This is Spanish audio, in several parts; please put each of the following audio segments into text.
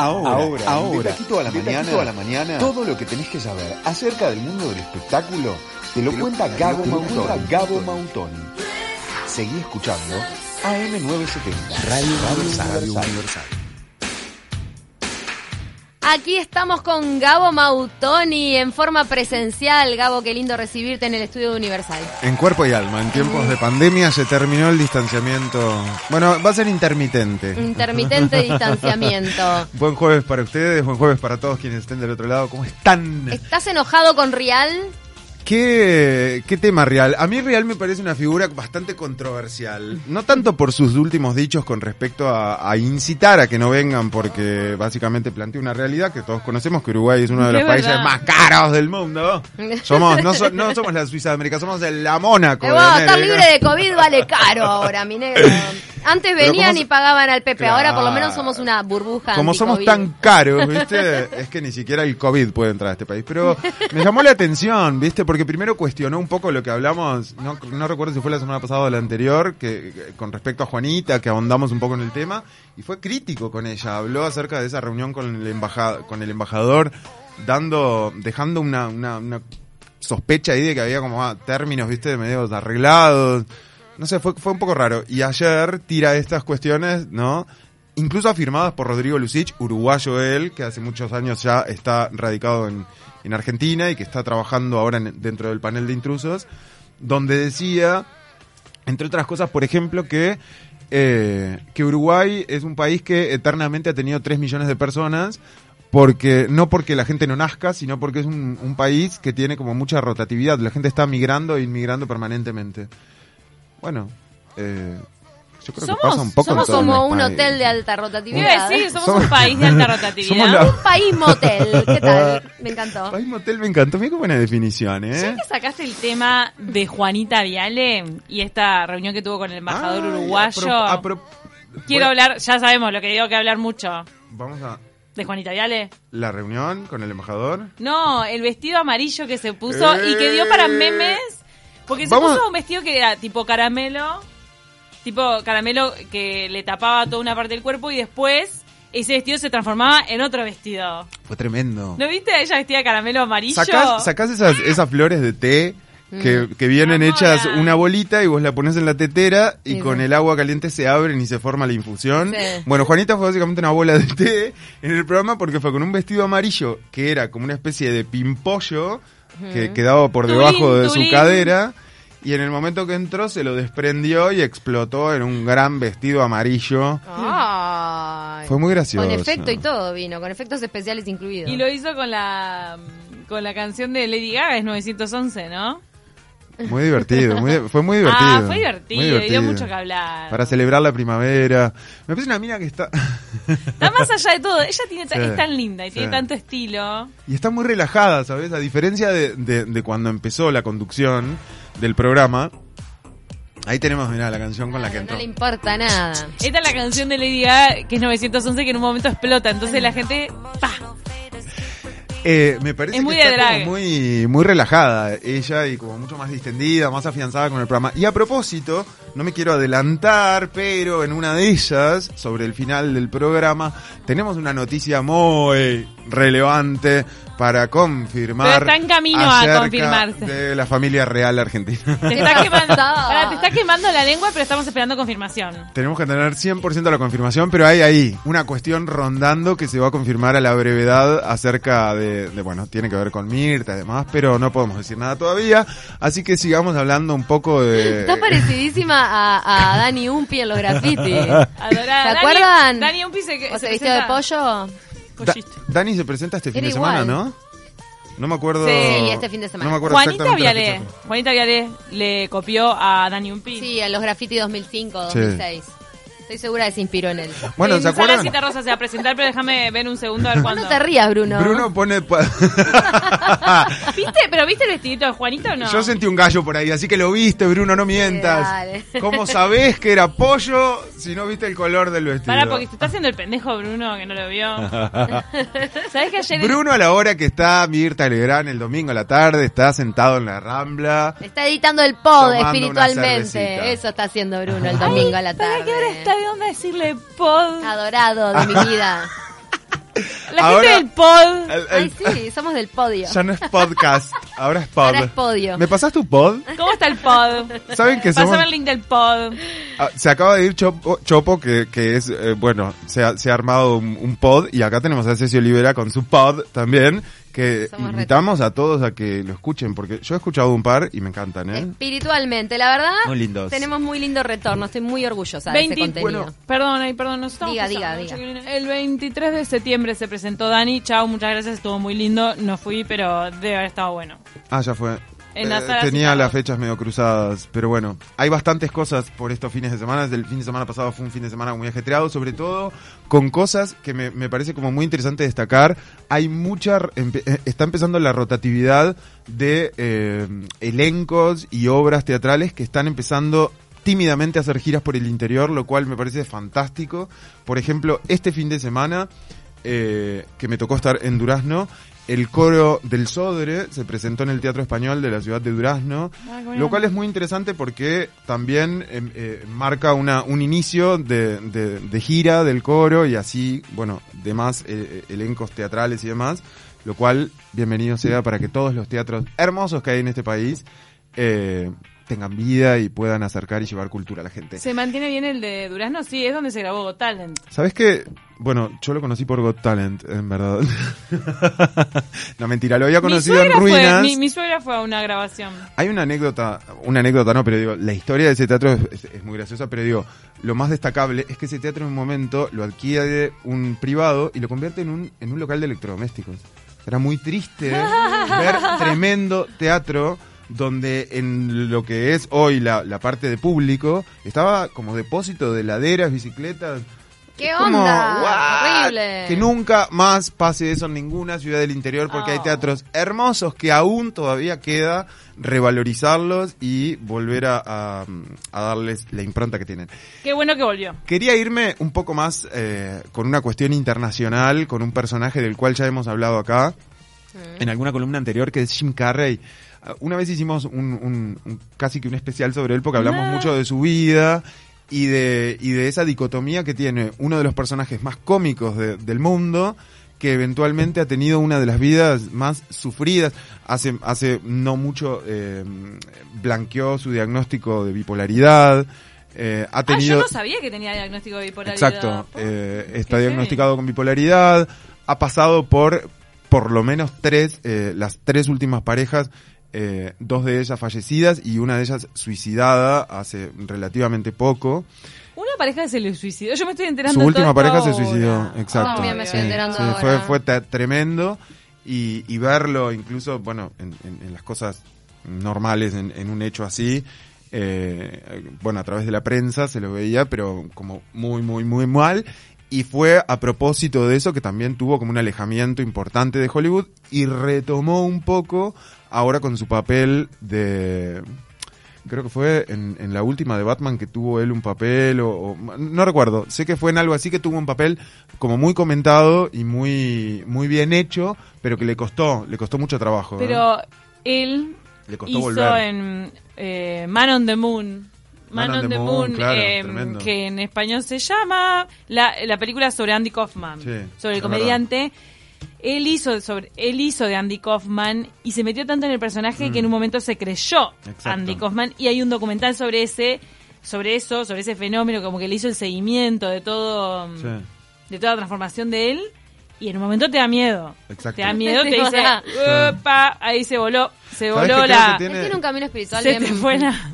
Ahora, ahora, ahora, aquí toda la mañana, toda la mañana, todo lo que tenés que saber acerca del mundo del espectáculo te lo, cuenta Gabo Mautoni. Gabo Mautoni. Seguí escuchando AM970, Radio, Radio Universal. Aquí estamos con Gabo Mautoni en forma presencial. Gabo, qué lindo recibirte en el estudio de Universal. En cuerpo y alma, en tiempos de pandemia se terminó el distanciamiento. Bueno, va a ser intermitente. Intermitente distanciamiento. buen jueves para ustedes, buen jueves para todos quienes estén del otro lado. ¿Cómo están? ¿Estás enojado con Rial? ¿Qué, ¿Qué tema Real? A mí Real me parece una figura bastante controversial. No tanto por sus últimos dichos con respecto a, incitar a que no vengan, porque básicamente plantea una realidad que todos conocemos, que Uruguay es uno de los países más caros del mundo. Somos, no, no somos la Suiza de América, somos de la Mónaco. Eh, estar libre de COVID vale caro ahora, mi negro. Antes venían y pagaban al Pepe, ahora por lo menos somos una burbuja. Como somos tan caros, ¿viste? es que ni siquiera el COVID puede entrar a este país. Pero me llamó la atención, ¿viste? Porque primero cuestionó un poco lo que hablamos, no, no recuerdo si fue la semana pasada o la anterior, que, con respecto a Juanita, que ahondamos un poco en el tema, y fue crítico con ella. Habló acerca de esa reunión con el, embajador, con el embajador, dando, dejando una, una, una sospecha ahí de que había como ah, términos, ¿viste? Medio arreglados no sé, fue, fue un poco raro. Y ayer tira estas cuestiones, ¿no? Incluso afirmadas por Rodrigo Lucich, uruguayo él, que hace muchos años ya está radicado en, en Argentina y que está trabajando ahora dentro del panel de intrusos, donde decía, entre otras cosas, por ejemplo, que, eh, que Uruguay es un país que eternamente ha tenido 3 millones de personas, porque no porque la gente no nazca, sino porque es un país que tiene como mucha rotatividad. La gente está migrando e inmigrando permanentemente. Bueno, eh, yo creo somos, que pasa un poco Somos como un hotel de alta rotatividad. Sí, somos, un país de alta rotatividad. Un país motel. ¿Qué tal? Me encantó. País motel me encantó. Mira qué buena definición, ¿eh? Ya que sacaste el tema de Juanita Viale y esta reunión que tuvo con el embajador uruguayo. quiero hablar, ya sabemos lo que digo que hablar mucho. Vamos a ¿De Juanita Viale? ¿La reunión con el embajador? No, el vestido amarillo que se puso y que dio para memes porque se puso un vestido que era tipo caramelo, tipo caramelo que le tapaba toda una parte del cuerpo y después ese vestido se transformaba en otro vestido. Fue tremendo. ¿No viste ella vestida de caramelo amarillo? Sacás, esas, esas flores de té que, mm. que, vienen hechas una bolita y vos la pones en la tetera y con el agua caliente se abren y se forma la infusión. Bueno, Juanita fue básicamente una bola de té en el programa porque fue con un vestido amarillo que era como una especie de pimpollo que quedaba por debajo de su cadera. Y en el momento que entró se lo desprendió y explotó en un gran vestido amarillo. Fue muy gracioso. Con efecto y todo vino, con efectos especiales incluidos. Y lo hizo con la con la canción de Lady Gaga, es 911, ¿no? Muy divertido, fue muy divertido. Ah, fue divertido, dio mucho que hablar. Para celebrar la primavera. Me parece una mina que está... Está más allá de todo. Ella tiene, es tan linda y tiene tanto estilo. Y está muy relajada, ¿sabes? A diferencia de, de, cuando empezó la conducción del programa, Ahí tenemos, mira, la canción con la que entró. No le importa nada. Esta es la canción de Lady Gaga, que es 911, que en un momento explota. Entonces la gente, ¡pa! Eh, me parece que está muy, muy relajada ella y como mucho más distendida, más afianzada con el programa. Y a propósito, no me quiero adelantar, pero en una de ellas, sobre el final del programa, tenemos una noticia muy relevante para confirmar. Pero está en camino a confirmarse. De la familia real argentina. Te está, quemando, te está quemando la lengua, pero estamos esperando confirmación. Tenemos que tener 100% la confirmación, pero hay ahí una cuestión rondando que se va a confirmar a la brevedad acerca de, bueno, tiene que ver con Mirta y demás, pero no podemos decir nada todavía. Así que sigamos hablando un poco de. Está parecidísima a, Dani Umpi en los grafitis. ¿Se acuerdan? Dani Umpi se, se, se de pollo. Dani se presenta este fin de semana, ¿no? No me acuerdo. Sí, este fin de semana. No me acuerdo Juanita Viale. Juanita Viale le copió a Dani Umpi. Sí, a los graffiti 2005, 2006. Estoy segura que se inspiró en él. Bueno, ¿se acuerdan? Cita Rosa se va a presentar, pero déjame ver un segundo a ver cuándo. No te rías, Bruno. Bruno pone... ¿Viste? ¿Pero viste el vestidito de Juanito o no? Yo sentí un gallo por ahí, así que lo viste, Bruno, no mientas. ¿Cómo sabés que era pollo si no viste el color del vestido? Para, porque te está haciendo el pendejo Bruno, que no lo vio. ¿Sabés que ayer... Bruno a la hora que está Mirta Legrán el domingo a la tarde, está sentado en la Rambla. Está editando el pod espiritualmente. Eso está haciendo Bruno el domingo a la tarde. ¿Para qué hora está de decirle pod? Adorado de mi vida. La gente del pod. Ay, sí, somos del podio. Ya no es podcast, ahora es pod. Ahora es podio. ¿Me pasas tu pod? ¿Cómo está el pod? ¿Saben que somos... Pásame el link del pod. Ah, se acaba de ir Chopo, Chopo que, que es, eh, bueno, se ha, se ha armado un, un, pod y acá tenemos a Ceci Olivera con su pod también que invitamos a todos a que lo escuchen, porque yo he escuchado un par y me encantan, ¿eh? Espiritualmente, la verdad. Muy lindos. Tenemos muy lindo retorno, estoy muy orgullosa de ese contenido. Bueno, perdón, ay, perdón, nos Diga, diga, diga. El 23 de septiembre se presentó Dani, chao, muchas gracias, estuvo muy lindo, no fui, pero debe haber estado bueno. Ah, ya fue. Eh, tenía las fechas medio cruzadas, pero bueno, hay bastantes cosas por estos fines de semana. El fin de semana pasado fue un fin de semana muy ajetreado, sobre todo con cosas que me, me parece como muy interesante destacar. Hay mucha, eh, está empezando la rotatividad de eh, elencos y obras teatrales que están empezando tímidamente a hacer giras por el interior, lo cual me parece fantástico. Por ejemplo, este fin de semana, que me tocó estar en Durazno, el coro del Sodre se presentó en el Teatro Español de la ciudad de Durazno, ah, lo cual es muy interesante porque también em, eh, marca una, un inicio de, de, gira del coro y así, bueno, demás eh, eh, elencos teatrales y demás, lo cual bienvenido sea para que todos los teatros hermosos que hay en este país eh, tengan vida y puedan acercar y llevar cultura a la gente. ¿Se mantiene bien el de Durazno? Sí, es donde se grabó Got Talent. ¿Sabes qué? Bueno, yo lo conocí por Got Talent, en verdad. no, mentira, lo había conocido en Ruinas. mi, suegra fue a una grabación. Hay una anécdota, una anécdota no, pero digo, la historia de ese teatro es, muy graciosa, pero digo, lo más destacable es que ese teatro en un momento lo adquiere un privado y lo convierte en un, en un local de electrodomésticos. Era muy triste ver tremendo teatro donde en lo que es hoy la, la parte de público estaba como depósito de laderas, bicicletas. ¿Qué onda? Horrible. Que nunca más pase eso en ninguna ciudad del interior porque hay oh. teatros hermosos que aún todavía queda revalorizarlos y volver a, a, darles la impronta que tienen. Qué bueno que volvió. Quería irme un poco más eh, con una cuestión internacional, con un personaje del cual ya hemos hablado acá mm. en alguna columna anterior, que es Jim Carrey. Una vez hicimos un, casi que un especial sobre él porque hablamos ah. mucho de su vida y de, y de esa dicotomía que tiene uno de los personajes más cómicos del mundo que eventualmente ha tenido una de las vidas más sufridas. Hace, hace no mucho eh, blanqueó su diagnóstico de bipolaridad. Eh, ha tenido... Ah, yo no sabía que tenía diagnóstico de bipolaridad. Exacto. Eh, está diagnosticado con bipolaridad. Ha pasado por por lo menos tres, eh, las tres últimas parejas eh, dos de ellas fallecidas y una de ellas suicidada hace relativamente poco. Una pareja se le suicidó, yo me estoy enterando. Su última pareja se suicidó, exacto. fue, fue tremendo y, verlo incluso, bueno, en, las cosas normales, en, un hecho así, eh, bueno, a través de la prensa se lo veía, pero como muy, muy, muy mal. Y fue a propósito de eso que también tuvo como un alejamiento importante de Hollywood y retomó un poco ahora con su papel de creo que fue en, en, la última de Batman que tuvo él un papel o, no recuerdo sé que fue en algo así que tuvo un papel como muy comentado y muy muy bien hecho pero que le costó le costó mucho trabajo pero él le costó hizo en eh, Man on the Moon. Man, on, the, Moon, em, que en español se llama la, la película sobre Andy Kaufman sobre el comediante él hizo, sobre, él hizo de Andy Kaufman y se metió tanto en el personaje que en un mm. momento se creyó Andy Kaufman y hay un documental sobre ese sobre eso, sobre ese fenómeno, como que le hizo el seguimiento de todo de toda la transformación de él y en un momento te da miedo. Exacto. Te da miedo, te dice, ahí se voló, se voló la... Tiene... tiene un camino espiritual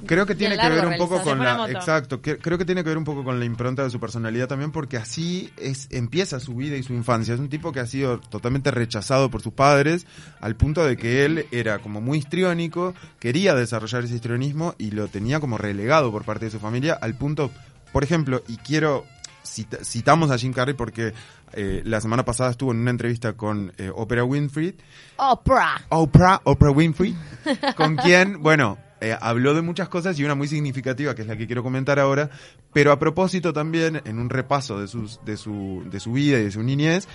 Creo que tiene que ver un poco con la... Exacto, creo que tiene que ver un poco con la impronta de su personalidad también, porque así es empieza su vida y su infancia. Es un tipo que ha sido totalmente rechazado por sus padres, al punto de que él era como muy histriónico, quería desarrollar ese histrionismo y lo tenía como relegado por parte de su familia, al punto, por ejemplo, y quiero citamos a Jim Carrey porque eh, la semana pasada estuvo en una entrevista con eh, Oprah Winfrey. Oprah. Oprah, Oprah Winfrey, con quien, bueno, eh, habló de muchas cosas y una muy significativa, que es la que quiero comentar ahora, pero a propósito también, en un repaso de, sus, de, su, de su vida y de su niñez,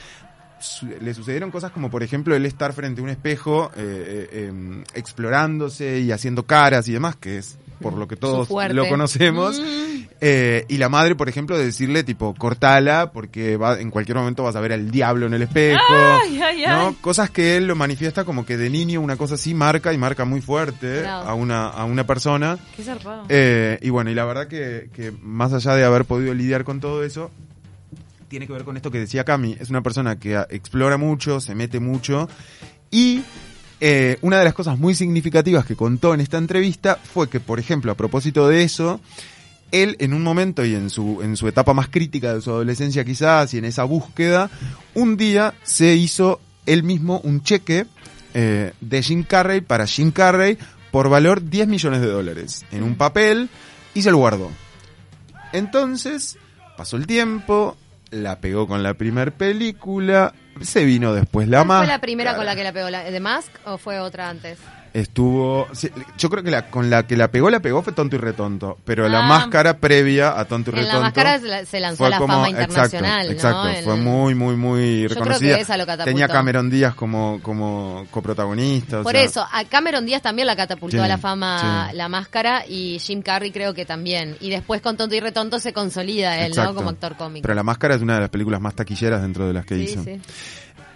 le sucedieron cosas como, por ejemplo, él estar frente a un espejo em, explorándose y haciendo caras y demás, que es por lo que todos lo conocemos. Mm. Eh, y la madre, por ejemplo, de decirle, tipo, cortala, porque va, en cualquier momento vas a ver al diablo en el espejo. ¿no? Cosas que él lo manifiesta como que de niño una cosa así marca y marca muy fuerte a, una, a una persona. Qué. Eh, y bueno, y la verdad que, que más allá de haber podido lidiar con todo eso, tiene que ver con esto que decía Cami. Es una persona que explora mucho, se mete mucho y eh, una de las cosas muy significativas que contó en esta entrevista fue que, por ejemplo, a propósito de eso, él en un momento y en su, en su etapa más crítica de su adolescencia quizás y en esa búsqueda, un día se hizo él mismo un cheque eh, de Jim Carrey para Jim Carrey por valor 10 millones de dólares en un papel y se lo guardó. Entonces, pasó el tiempo, la pegó con la primera película, se vino después la más. ¿Fue la primera con la que la pegó? ¿La de Mask o fue otra antes? Estuvo yo creo que la con la que la pegó la pegó fue tonto y retonto pero la ah. máscara previa a tonto y retonto en la máscara se lanzó la fama internacional exacto, exacto fue muy muy muy reconocida. tenía Cameron Díaz como como coprotagonista por eso a Cameron Díaz también la catapultó a la fama la máscara y Jim Carrey creo que también. Y después con tonto y retonto se consolida él no como actor cómico. Pero la máscara es una de las películas más taquilleras dentro de las que hizo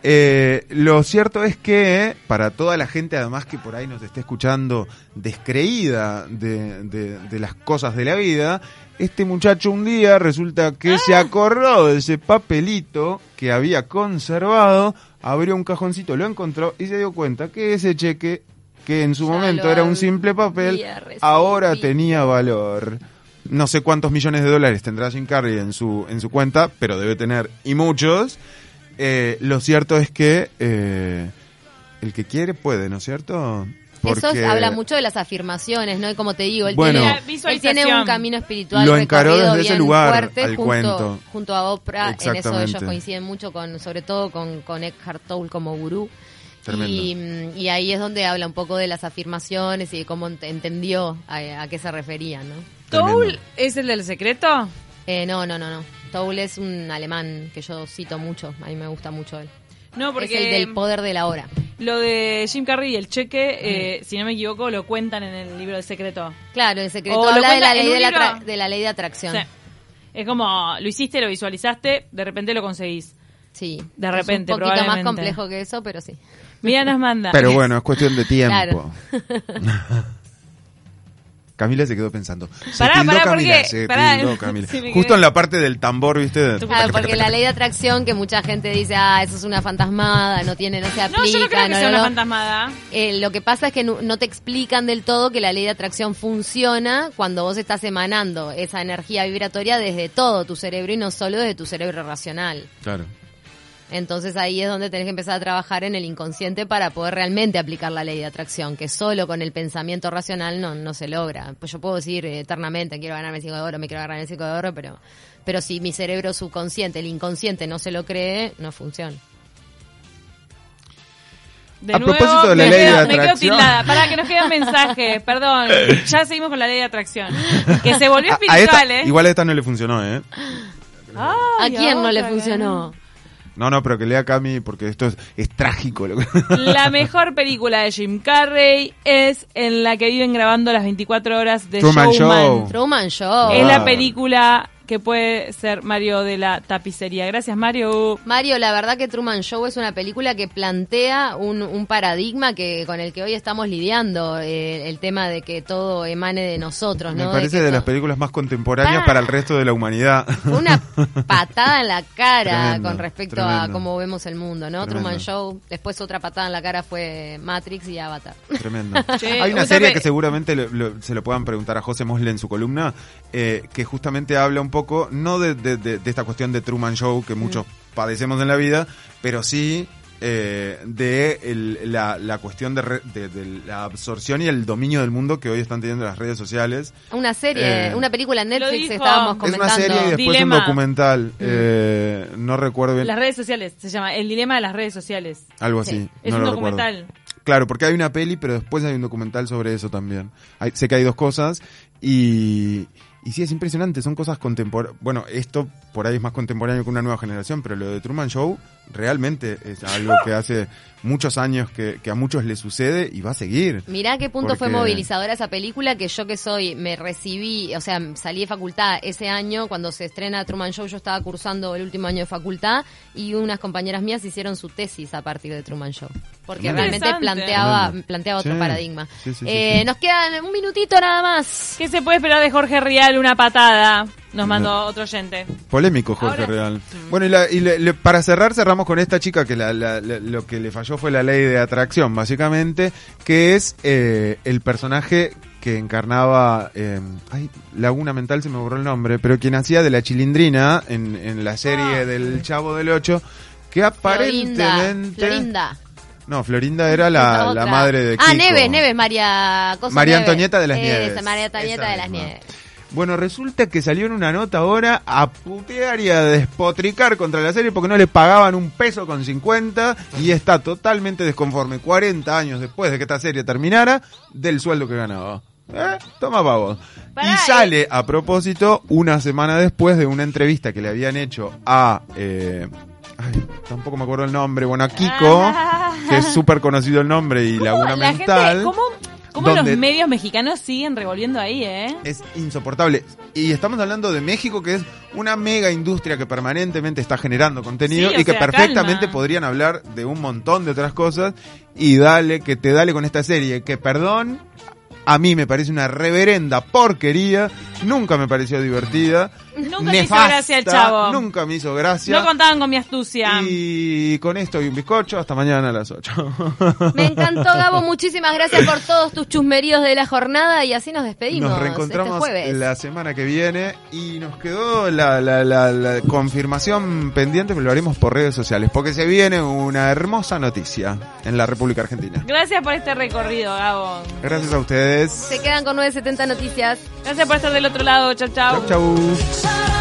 eh, lo cierto es que para toda la gente, además que por ahí nos esté escuchando descreída de, las cosas de la vida, este muchacho un día resulta que se ah. acordó de ese papelito que había conservado, abrió un cajoncito, lo encontró y se dio cuenta que ese cheque, que en su momento era un simple papel, ahora tenía valor. No sé cuántos millones de dólares tendrá Jim Carrey en su, en su cuenta, pero debe tener y muchos. Eh, lo cierto es que eh, el que quiere puede, ¿no es cierto? Eso habla mucho de las afirmaciones, ¿no? Y como te digo, él, tiene, un camino espiritual lo encaró desde ese lugar fuerte al junto, cuento. junto a Oprah. En eso ellos coinciden mucho, con sobre todo con, con Eckhart Tolle como gurú. Y, mm, y, ahí es donde habla un poco de las afirmaciones y de cómo entendió a, qué se refería, ¿no? ¿Toul es el del secreto? Eh, no, no, no, no. Toul es un alemán que yo cito mucho, a mí me gusta mucho él. No, porque es el del poder de la hora. Lo de Jim Carrey y el cheque, eh, si no me equivoco, lo cuentan en el libro de secreto. Claro, el secreto habla de la, ley de, la de la ley de atracción. Es como, lo hiciste, lo visualizaste, de repente lo conseguís. Sí. De repente, es un poquito más complejo que eso, pero sí. Mira, nos manda. Pero bueno, es cuestión de tiempo. Claro. Camila se quedó pensando. Se pará, pará, Camila, se Camila. Justo en la parte del tambor, ¿viste? Claro, porque la ley de atracción que mucha gente dice, ah, eso es una fantasmada, no tiene, no se aplica. No, yo no creo que sea una fantasmada. Eh, lo que pasa es que no, te explican del todo que la ley de atracción funciona cuando vos estás emanando esa energía vibratoria desde todo tu cerebro y no solo desde tu cerebro racional. Claro. Entonces ahí es donde tenés que empezar a trabajar en el inconsciente para poder realmente aplicar la ley de atracción, que solo con el pensamiento racional no, no se logra. Pues yo puedo decir eternamente, quiero ganarme el 5 de oro, me quiero ganar el 5 de oro, pero, pero si mi cerebro subconsciente, el inconsciente no se lo cree, no funciona. a propósito de la ley de atracción. Para que nos quede un mensaje, perdón. Ya seguimos con la ley de atracción. Que se volvió espiritual, ¿eh? Igual a esta no le funcionó, ¿eh? ¿A quién no le funcionó? No, no, pero que lea Cami porque esto es, trágico. La mejor película de Jim Carrey es en la que viven grabando las 24 horas de Truman Show. Truman Show. Es la película que puede ser Mario de la tapicería. Gracias, Mario. Mario, la verdad que Truman Show es una película que plantea un, un paradigma que con el que hoy estamos lidiando, eh, el tema de que todo emane de nosotros. Me parece de, las películas más contemporáneas para el resto de la humanidad. una patada en la cara con respecto a cómo vemos el mundo, ¿no? Truman Show, después otra patada en la cara fue Matrix y Avatar. Tremendo. Hay una serie que seguramente se lo puedan preguntar a José Mosle en su columna, eh, que justamente habla un poco, no de, de, esta cuestión de Truman Show que muchos mm. padecemos en la vida, pero sí eh, de la, la, cuestión de, de, la absorción y el dominio del mundo que hoy están teniendo las redes sociales. Una serie, eh, una película en Netflix estábamos comentando. Es una serie y después un documental. Mm. Eh, no recuerdo bien. Las redes sociales, se llama El dilema de las redes sociales. Algo así. Es un documental. Claro, porque hay una peli, pero después hay un documental sobre eso también. sé que hay dos cosas y, y sí, es impresionante, son cosas contemporáneas. Bueno, esto por ahí es más contemporáneo que una nueva generación, pero lo de Truman Show realmente es algo que hace muchos años que, a muchos les sucede y va a seguir. Mirá qué punto fue movilizadora esa película que yo que soy, me recibí, o sea, salí de facultad ese año, cuando se estrena Truman Show, yo estaba cursando el último año de facultad y unas compañeras mías hicieron su tesis a partir de Truman Show. Porque realmente planteaba, planteaba otro paradigma. eh, nos quedan un minutito nada más. ¿Qué se puede esperar de Jorge Rial? Una patada. Nos mandó otro oyente. Polémico Jorge Real. Bueno, y, para cerrar, cerramos con esta chica que lo que le falló fue la ley de atracción, básicamente, que es eh, el personaje que encarnaba, eh, ay, Laguna Mental se me borró el nombre, pero quien hacía de la chilindrina en, la serie ah, del Chavo del Ocho, que aparentemente... Florinda. No, Florinda era la, madre de Ah, Neves, Neves, María... María Antonieta de las Nieves. María Antonieta de las Nieves. Bueno, resulta que salió en una nota ahora a putear y a despotricar contra la serie porque no le pagaban un peso con 50 y está totalmente desconforme 40 años después de que esta serie terminara del sueldo que ganaba. ¿Eh? Toma pavos. y sale a propósito una semana después de una entrevista que le habían hecho a... Eh, ay, tampoco me acuerdo el nombre. Bueno, a Kiko, que es súper conocido el nombre y Laguna Mental. ¿Cómo ¿Cómo los medios mexicanos siguen revolviendo ahí, eh? Es insoportable. Y estamos hablando de México, que es una mega industria que permanentemente está generando contenido y que perfectamente podrían hablar de un montón de otras cosas. Y dale, que te dale con esta serie. Que perdón, a mí me parece una reverenda porquería, nunca me pareció divertida. Nunca me hizo gracia el chavo. Nunca me hizo gracia. No contaban con mi astucia. Y con esto y un bizcocho, hasta mañana a las 8. Me encantó, Gabo. Muchísimas gracias por todos tus chusmeríos de la jornada y así nos despedimos. Nos reencontramos este la semana que viene y nos quedó la, la, la, confirmación pendiente, pero lo haremos por redes sociales, porque se viene una hermosa noticia en la República Argentina. Gracias por este recorrido, Gabo. Gracias a ustedes. Se quedan con 970 noticias. Gracias por estar del otro lado. Chau, chau. Chau, chau.